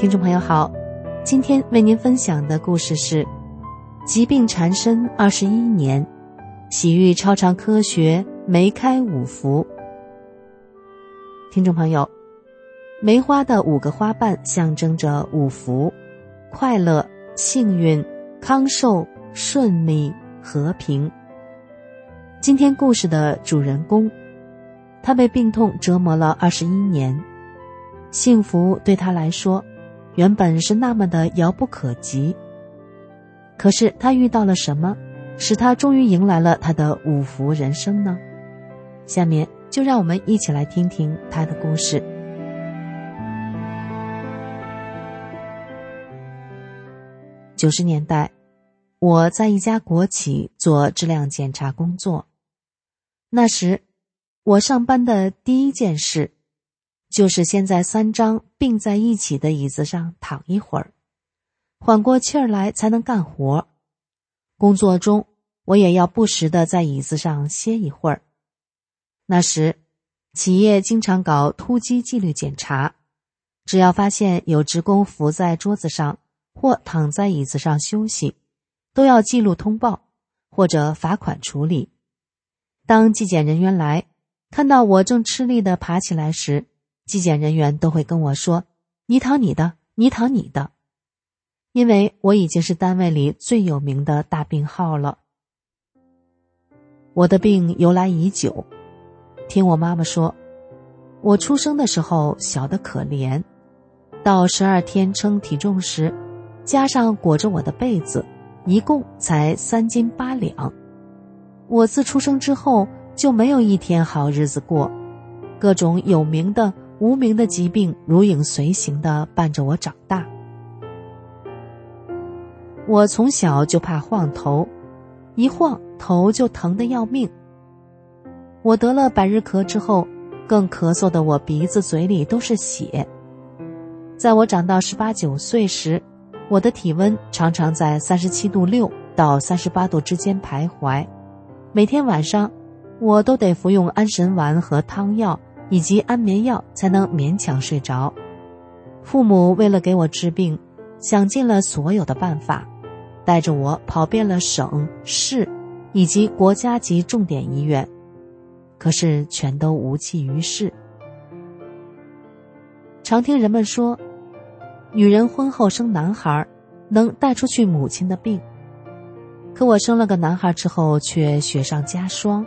听众朋友好，今天为您分享的故事是：疾病缠身二十一年，喜遇超常科学梅开五福。听众朋友，梅花的五个花瓣象征着五福：快乐、幸运、康寿、顺利、和平。今天故事的主人公，他被病痛折磨了二十一年，幸福对他来说。原本是那么的遥不可及，可是他遇到了什么，使他终于迎来了他的五福人生呢？下面就让我们一起来听听他的故事。九十年代，我在一家国企做质量检查工作，那时我上班的第一件事。就是先在三张并在一起的椅子上躺一会儿，缓过气儿来才能干活。工作中，我也要不时的在椅子上歇一会儿。那时，企业经常搞突击纪律检查，只要发现有职工伏在桌子上或躺在椅子上休息，都要记录通报或者罚款处理。当纪检人员来看到我正吃力的爬起来时，纪检人员都会跟我说：“你躺你的，你躺你的。”因为我已经是单位里最有名的大病号了。我的病由来已久，听我妈妈说，我出生的时候小的可怜，到十二天称体重时，加上裹着我的被子，一共才三斤八两。我自出生之后就没有一天好日子过，各种有名的。无名的疾病如影随形的伴着我长大。我从小就怕晃头，一晃头就疼得要命。我得了百日咳之后，更咳嗽的我鼻子嘴里都是血。在我长到十八九岁时，我的体温常常在三十七度六到三十八度之间徘徊，每天晚上我都得服用安神丸和汤药。以及安眠药才能勉强睡着。父母为了给我治病，想尽了所有的办法，带着我跑遍了省市以及国家级重点医院，可是全都无济于事。常听人们说，女人婚后生男孩，能带出去母亲的病。可我生了个男孩之后，却雪上加霜。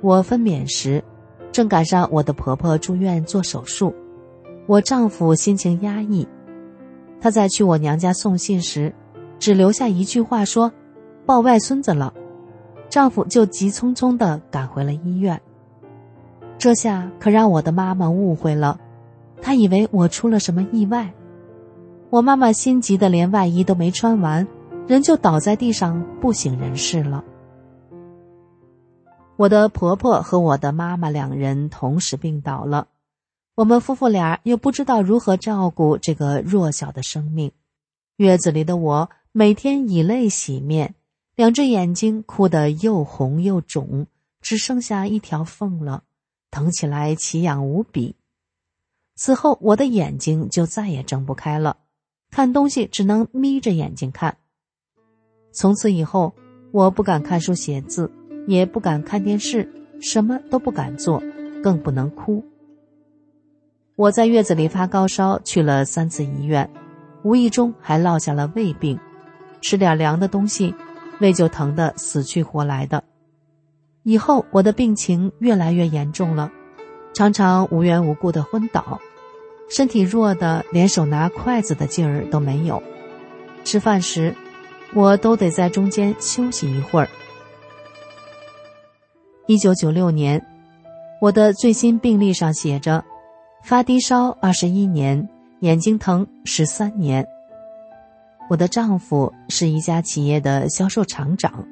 我分娩时。正赶上我的婆婆住院做手术，我丈夫心情压抑，他在去我娘家送信时，只留下一句话说：“抱外孙子了。”丈夫就急匆匆的赶回了医院。这下可让我的妈妈误会了，她以为我出了什么意外。我妈妈心急的连外衣都没穿完，人就倒在地上不省人事了。我的婆婆和我的妈妈两人同时病倒了，我们夫妇俩又不知道如何照顾这个弱小的生命。月子里的我每天以泪洗面，两只眼睛哭得又红又肿，只剩下一条缝了，疼起来奇痒无比。此后我的眼睛就再也睁不开了，看东西只能眯着眼睛看。从此以后，我不敢看书写字。也不敢看电视，什么都不敢做，更不能哭。我在月子里发高烧，去了三次医院，无意中还落下了胃病，吃点凉的东西，胃就疼得死去活来的。以后我的病情越来越严重了，常常无缘无故的昏倒，身体弱的连手拿筷子的劲儿都没有，吃饭时，我都得在中间休息一会儿。一九九六年，我的最新病历上写着：发低烧二十一年，眼睛疼十三年。我的丈夫是一家企业的销售厂长，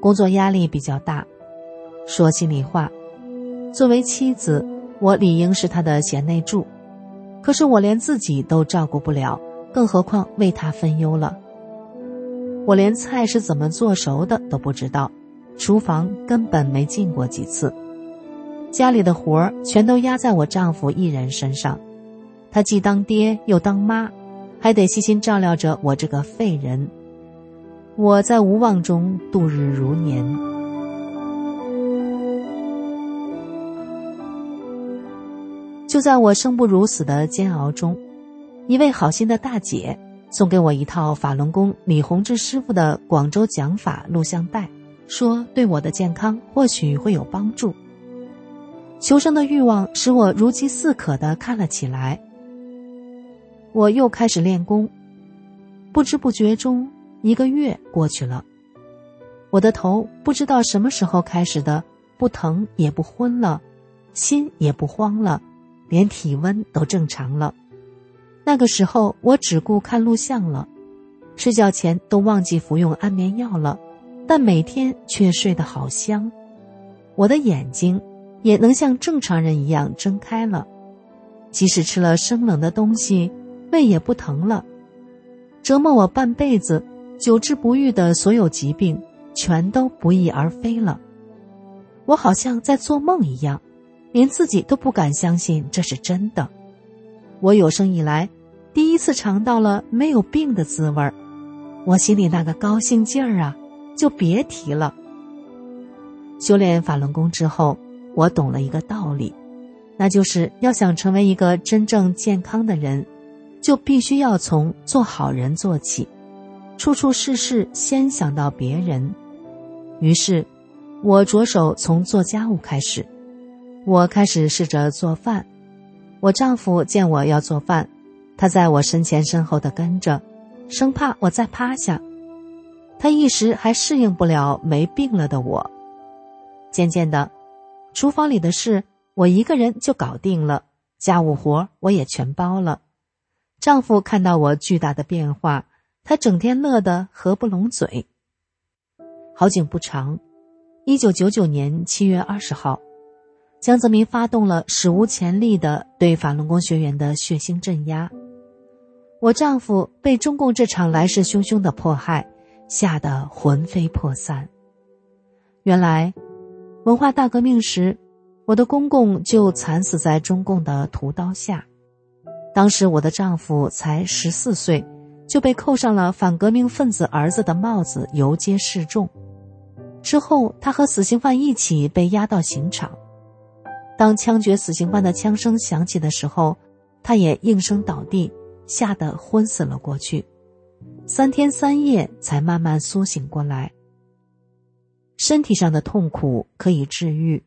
工作压力比较大。说心里话，作为妻子，我理应是他的贤内助，可是我连自己都照顾不了，更何况为他分忧了。我连菜是怎么做熟的都不知道，厨房根本没进过几次。家里的活儿全都压在我丈夫一人身上，他既当爹又当妈，还得细心照料着我这个废人。我在无望中度日如年。就在我生不如死的煎熬中，一位好心的大姐送给我一套法轮功李洪志师傅的广州讲法录像带，说对我的健康或许会有帮助。求生的欲望使我如饥似渴的看了起来。我又开始练功，不知不觉中一个月过去了，我的头不知道什么时候开始的不疼也不昏了，心也不慌了，连体温都正常了。那个时候我只顾看录像了，睡觉前都忘记服用安眠药了，但每天却睡得好香。我的眼睛。也能像正常人一样睁开了，即使吃了生冷的东西，胃也不疼了。折磨我半辈子、久治不愈的所有疾病，全都不翼而飞了。我好像在做梦一样，连自己都不敢相信这是真的。我有生以来第一次尝到了没有病的滋味儿，我心里那个高兴劲儿啊，就别提了。修炼法轮功之后。我懂了一个道理，那就是要想成为一个真正健康的人，就必须要从做好人做起，处处事事先想到别人。于是，我着手从做家务开始。我开始试着做饭。我丈夫见我要做饭，他在我身前身后的跟着，生怕我再趴下。他一时还适应不了没病了的我。渐渐的。厨房里的事我一个人就搞定了，家务活我也全包了。丈夫看到我巨大的变化，他整天乐得合不拢嘴。好景不长，一九九九年七月二十号，江泽民发动了史无前例的对法轮功学员的血腥镇压，我丈夫被中共这场来势汹汹的迫害吓得魂飞魄散。原来。文化大革命时，我的公公就惨死在中共的屠刀下。当时我的丈夫才十四岁，就被扣上了反革命分子儿子的帽子，游街示众。之后，他和死刑犯一起被押到刑场。当枪决死刑犯的枪声响起的时候，他也应声倒地，吓得昏死了过去。三天三夜才慢慢苏醒过来。身体上的痛苦可以治愈，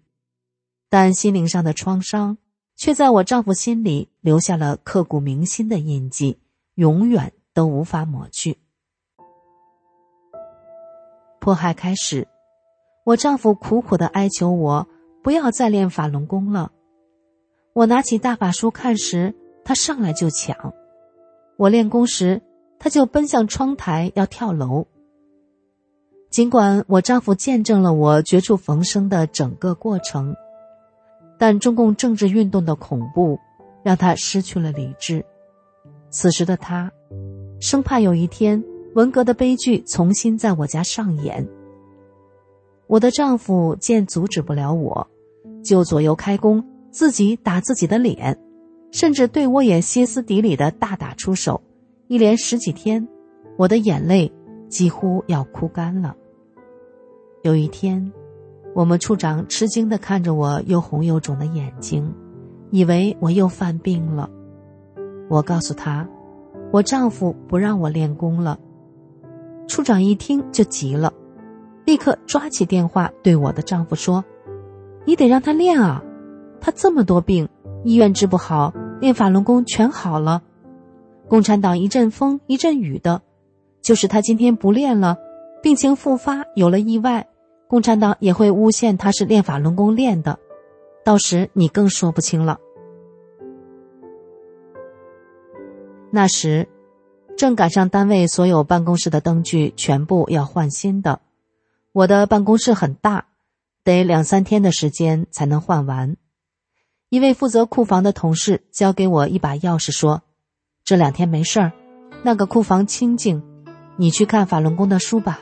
但心灵上的创伤却在我丈夫心里留下了刻骨铭心的印记，永远都无法抹去。迫害开始，我丈夫苦苦的哀求我不要再练法轮功了。我拿起大法书看时，他上来就抢；我练功时，他就奔向窗台要跳楼。尽管我丈夫见证了我绝处逢生的整个过程，但中共政治运动的恐怖让他失去了理智。此时的他，生怕有一天文革的悲剧重新在我家上演。我的丈夫见阻止不了我，就左右开弓，自己打自己的脸，甚至对我也歇斯底里的大打出手。一连十几天，我的眼泪。几乎要哭干了。有一天，我们处长吃惊的看着我又红又肿的眼睛，以为我又犯病了。我告诉他，我丈夫不让我练功了。处长一听就急了，立刻抓起电话对我的丈夫说：“你得让他练啊，他这么多病，医院治不好，练法轮功全好了。共产党一阵风一阵雨的。”就是他今天不练了，病情复发，有了意外，共产党也会诬陷他是练法轮功练的，到时你更说不清了。那时，正赶上单位所有办公室的灯具全部要换新的。我的办公室很大，得两三天的时间才能换完。一位负责库房的同事交给我一把钥匙，说：“这两天没事儿，那个库房清静，你去看法轮功的书吧。”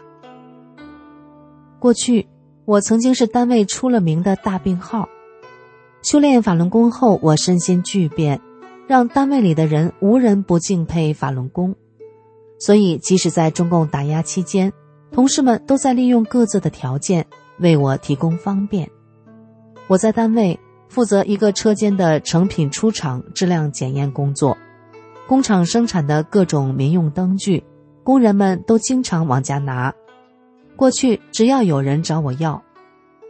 过去，我曾经是单位出了名的大病号。修炼法轮功后，我身心巨变。让单位里的人无人不敬佩法轮功，所以即使在中共打压期间，同事们都在利用各自的条件为我提供方便。我在单位负责一个车间的成品出厂质量检验工作，工厂生产的各种民用灯具，工人们都经常往家拿。过去只要有人找我要，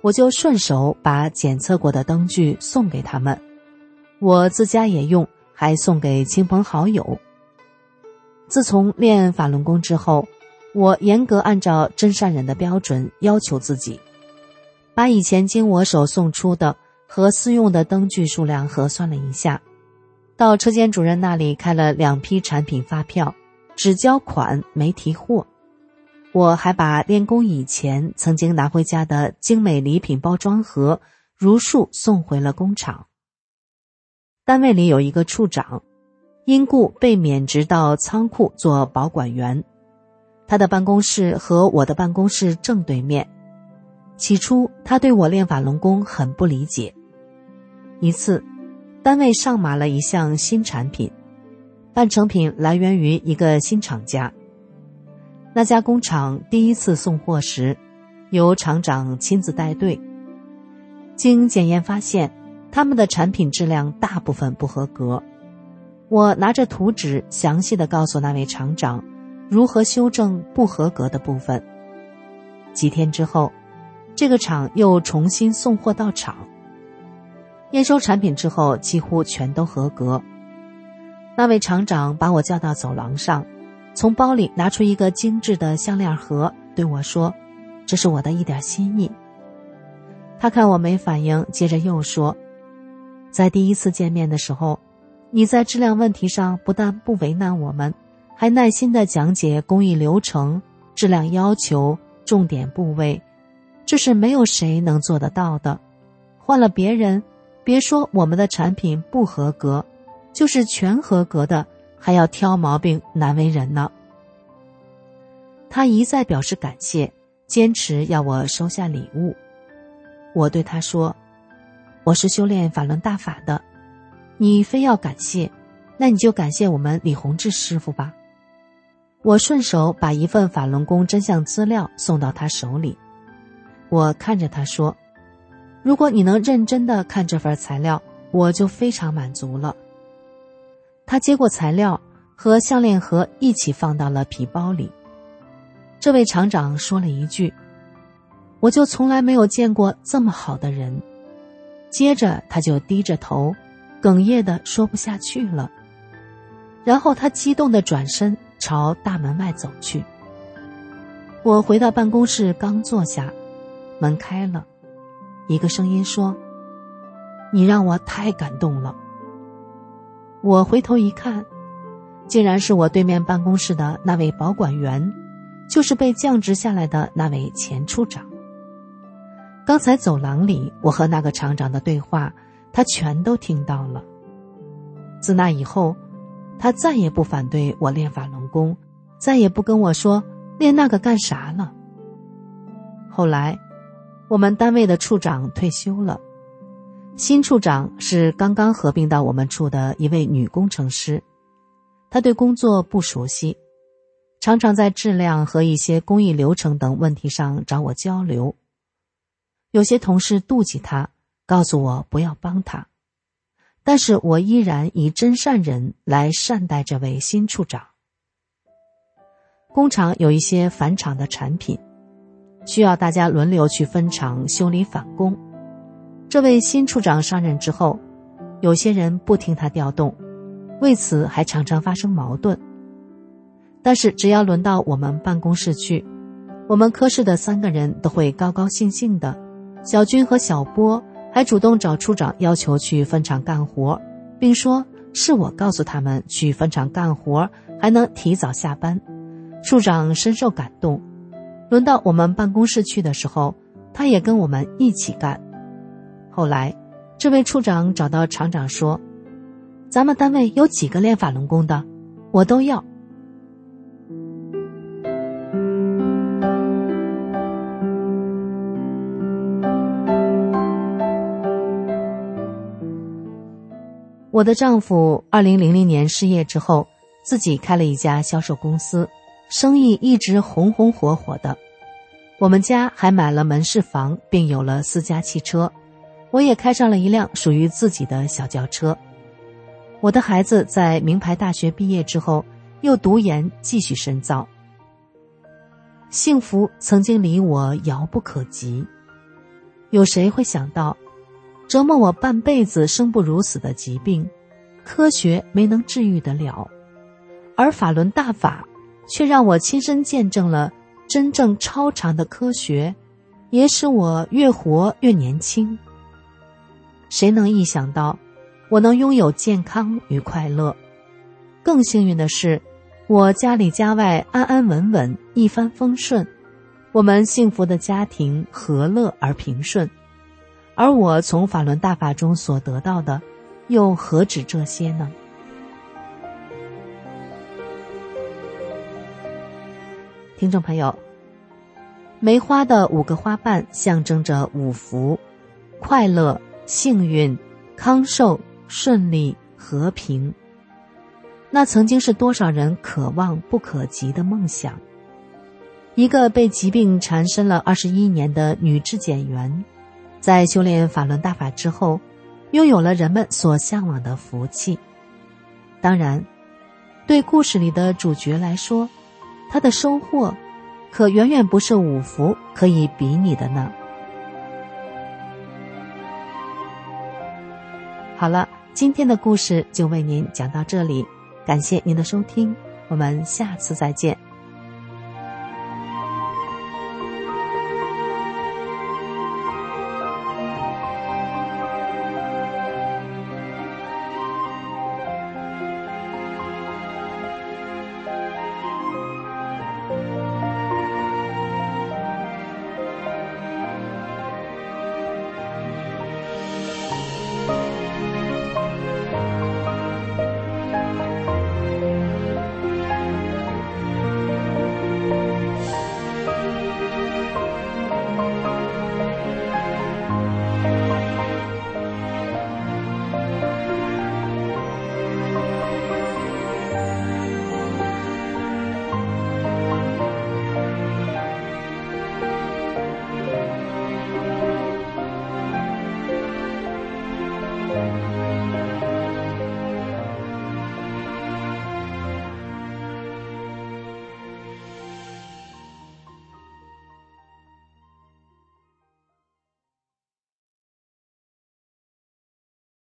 我就顺手把检测过的灯具送给他们，我自家也用。还送给亲朋好友。自从练法轮功之后，我严格按照真善人的标准要求自己，把以前经我手送出的和私用的灯具数量核算了一下，到车间主任那里开了两批产品发票，只交款没提货。我还把练功以前曾经拿回家的精美礼品包装盒如数送回了工厂。单位里有一个处长，因故被免职到仓库做保管员。他的办公室和我的办公室正对面。起初，他对我练法轮功很不理解。一次，单位上马了一项新产品，半成品来源于一个新厂家。那家工厂第一次送货时，由厂长亲自带队。经检验发现。他们的产品质量大部分不合格，我拿着图纸详细的告诉那位厂长如何修正不合格的部分。几天之后，这个厂又重新送货到厂，验收产品之后几乎全都合格。那位厂长把我叫到走廊上，从包里拿出一个精致的项链盒，对我说：“这是我的一点心意。”他看我没反应，接着又说。在第一次见面的时候，你在质量问题上不但不为难我们，还耐心的讲解工艺流程、质量要求、重点部位，这是没有谁能做得到的。换了别人，别说我们的产品不合格，就是全合格的，还要挑毛病，难为人呢。他一再表示感谢，坚持要我收下礼物。我对他说。我是修炼法轮大法的，你非要感谢，那你就感谢我们李洪志师傅吧。我顺手把一份法轮功真相资料送到他手里，我看着他说：“如果你能认真的看这份材料，我就非常满足了。”他接过材料和项链盒一起放到了皮包里。这位厂长说了一句：“我就从来没有见过这么好的人。”接着，他就低着头，哽咽的说不下去了。然后他激动的转身朝大门外走去。我回到办公室，刚坐下，门开了，一个声音说：“你让我太感动了。”我回头一看，竟然是我对面办公室的那位保管员，就是被降职下来的那位前处长。刚才走廊里，我和那个厂长的对话，他全都听到了。自那以后，他再也不反对我练法轮功，再也不跟我说练那个干啥了。后来，我们单位的处长退休了，新处长是刚刚合并到我们处的一位女工程师，她对工作不熟悉，常常在质量和一些工艺流程等问题上找我交流。有些同事妒忌他，告诉我不要帮他，但是我依然以真善人来善待这位新处长。工厂有一些返厂的产品，需要大家轮流去分厂修理返工。这位新处长上任之后，有些人不听他调动，为此还常常发生矛盾。但是只要轮到我们办公室去，我们科室的三个人都会高高兴兴的。小军和小波还主动找处长要求去分厂干活，并说是我告诉他们去分厂干活，还能提早下班。处长深受感动。轮到我们办公室去的时候，他也跟我们一起干。后来，这位处长找到厂长说：“咱们单位有几个练法轮功的，我都要。”我的丈夫二零零零年失业之后，自己开了一家销售公司，生意一直红红火火的。我们家还买了门市房，并有了私家汽车，我也开上了一辆属于自己的小轿车。我的孩子在名牌大学毕业之后，又读研继续深造。幸福曾经离我遥不可及，有谁会想到？折磨我半辈子、生不如死的疾病，科学没能治愈得了，而法轮大法却让我亲身见证了真正超常的科学，也使我越活越年轻。谁能意想到，我能拥有健康与快乐？更幸运的是，我家里家外安安稳稳，一帆风顺，我们幸福的家庭和乐而平顺。而我从法轮大法中所得到的，又何止这些呢？听众朋友，梅花的五个花瓣象征着五福：快乐、幸运、康寿、顺利、和平。那曾经是多少人可望不可及的梦想。一个被疾病缠身了二十一年的女质检员。在修炼法轮大法之后，拥有了人们所向往的福气。当然，对故事里的主角来说，他的收获可远远不是五福可以比拟的呢。好了，今天的故事就为您讲到这里，感谢您的收听，我们下次再见。